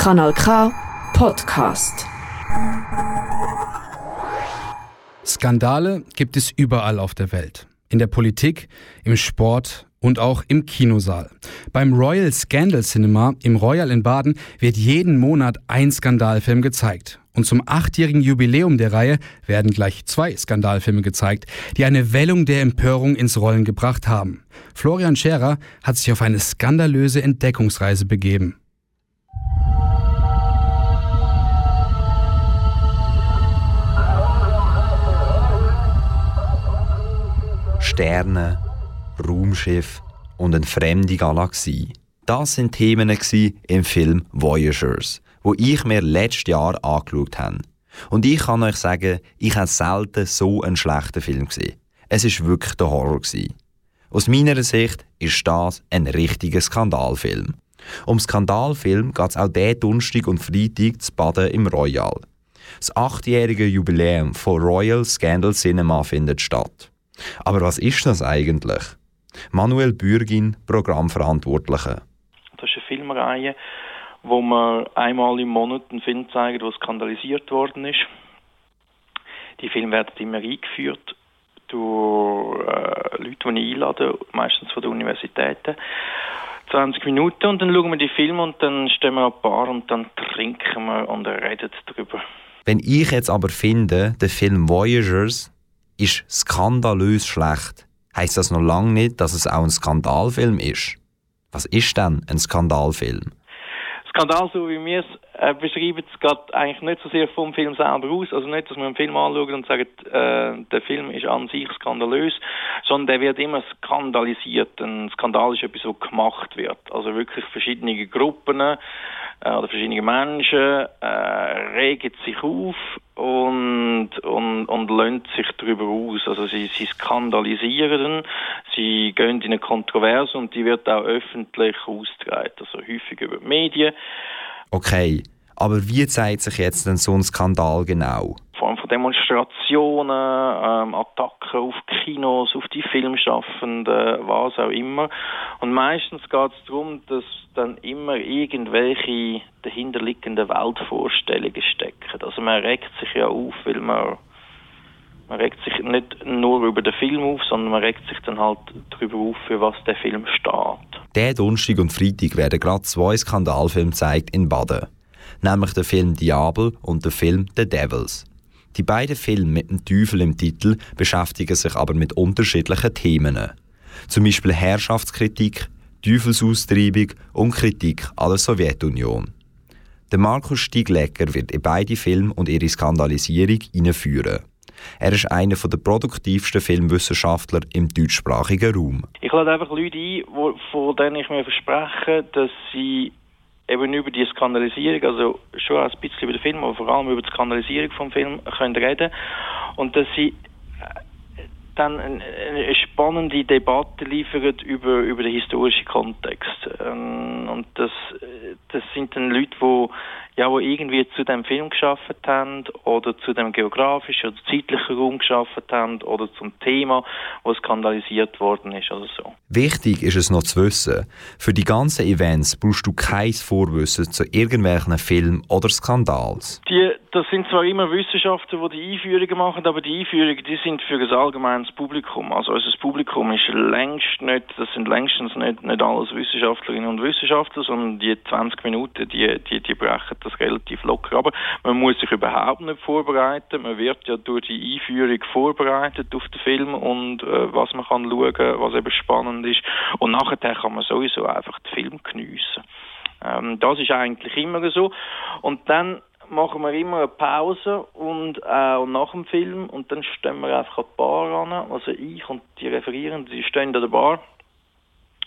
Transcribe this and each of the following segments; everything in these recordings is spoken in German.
Kanal K Podcast. Skandale gibt es überall auf der Welt. In der Politik, im Sport und auch im Kinosaal. Beim Royal Scandal Cinema im Royal in Baden wird jeden Monat ein Skandalfilm gezeigt. Und zum achtjährigen Jubiläum der Reihe werden gleich zwei Skandalfilme gezeigt, die eine Wellung der Empörung ins Rollen gebracht haben. Florian Scherer hat sich auf eine skandalöse Entdeckungsreise begeben. Sterne, Raumschiff und eine fremde Galaxie. Das sind Themen im Film Voyagers, wo ich mir letztes Jahr angeschaut habe. Und ich kann euch sagen, ich habe selten so einen schlechten Film gesehen. Es ist wirklich der Horror Aus meiner Sicht ist das ein richtiger Skandalfilm. Um Skandalfilm geht es auch diesen Donnerstag und Freitag zu Baden im Royal. Das achtjährige Jubiläum von Royal Scandal Cinema findet statt. Aber was ist das eigentlich? Manuel Bürgin, Programmverantwortlicher. Das ist eine Filmreihe, wo man einmal im Monat einen Film zeigt, der skandalisiert worden ist. Die Filme werden immer eingeführt durch äh, Leute, die ich einlade, meistens von den Universitäten. 20 Minuten und dann schauen wir die Filme und dann stehen wir an Bar und dann trinken wir und reden darüber. Wenn ich jetzt aber finde, der Film Voyagers ist skandalös schlecht, heißt das noch lange nicht, dass es auch ein Skandalfilm ist. Was ist denn ein Skandalfilm? Skandal, so wie wir es äh, beschreiben, es geht eigentlich nicht so sehr vom Film selber aus. Also nicht, dass man einen Film anschaut und sagt, äh, der Film ist an sich skandalös, sondern der wird immer skandalisiert. Ein Skandal ist etwas, was gemacht wird. Also wirklich verschiedene Gruppen oder verschiedene Menschen äh, regen sich auf und, und, und lönt sich darüber aus. Also sie, sie skandalisieren, sie gehen in eine Kontroverse und die wird auch öffentlich ausgetragen, also häufig über die Medien. Okay, aber wie zeigt sich jetzt denn so ein Skandal genau? Form von Demonstrationen, ähm, Attacken auf Kinos, auf die Filmschaffenden, was auch immer. Und meistens geht es darum, dass dann immer irgendwelche dahinterliegenden Weltvorstellungen stecken. Also man regt sich ja auf, weil man man regt sich nicht nur über den Film auf, sondern man regt sich dann halt darüber auf, für was der Film steht. Der Donnerstag und Freitag werden gerade zwei Skandalfilme gezeigt in Baden. Nämlich der Film Diabel und der Film The Devils. Die beiden Filme mit dem Teufel im Titel beschäftigen sich aber mit unterschiedlichen Themen. Zum Beispiel Herrschaftskritik, Teufelsaustreibung und Kritik an der Sowjetunion. Der Markus Stieglecker wird in beide Filme und ihre Skandalisierung einführen. Er ist einer der produktivsten Filmwissenschaftler im deutschsprachigen Raum. Ich lade einfach Leute ein, von denen ich mir verspreche, dass sie eben über die Skandalisierung, also schon ein bisschen über den Film, aber vor allem über die Skandalisierung vom Film können reden und dass sie dann eine spannende Debatte liefert über, über den historischen Kontext. Ähm, und das, das sind dann Leute, die ja, wo irgendwie zu dem Film geschafft haben oder zu dem geografischen oder zeitlichen Raum geschafft haben oder zum Thema, wo skandalisiert worden ist oder so. Wichtig ist es noch zu wissen, für die ganzen Events brauchst du kein Vorwissen zu irgendwelchen Filmen oder Skandals. Die, das sind zwar immer Wissenschaftler, die die Einführungen machen, aber die Einführungen, die sind für das allgemeines Publikum. Also unser Publikum ist längst nicht, das sind längstens nicht, nicht alles Wissenschaftlerinnen und Wissenschaftler, sondern die 20 Minuten, die, die, die brechen das relativ locker. Aber man muss sich überhaupt nicht vorbereiten. Man wird ja durch die Einführung vorbereitet auf den Film und äh, was man kann schauen, was eben spannend ist. Und nachher kann man sowieso einfach den Film geniessen. Ähm, das ist eigentlich immer so. Und dann machen wir immer eine Pause und auch nach dem Film und dann stehen wir einfach an die Bar an. Also ich und die Referierenden, die stehen an der Bar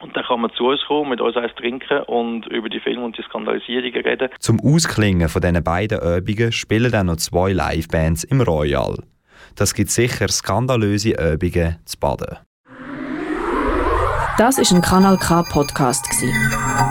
und dann kann man zu uns kommen, mit uns eins trinken und über die Filme und die Skandalisierungen reden. Zum Ausklingen von diesen beiden Übungen spielen dann noch zwei Livebands im Royal. Das gibt sicher skandalöse Übungen zu baden. Das ist ein Kanal K Podcast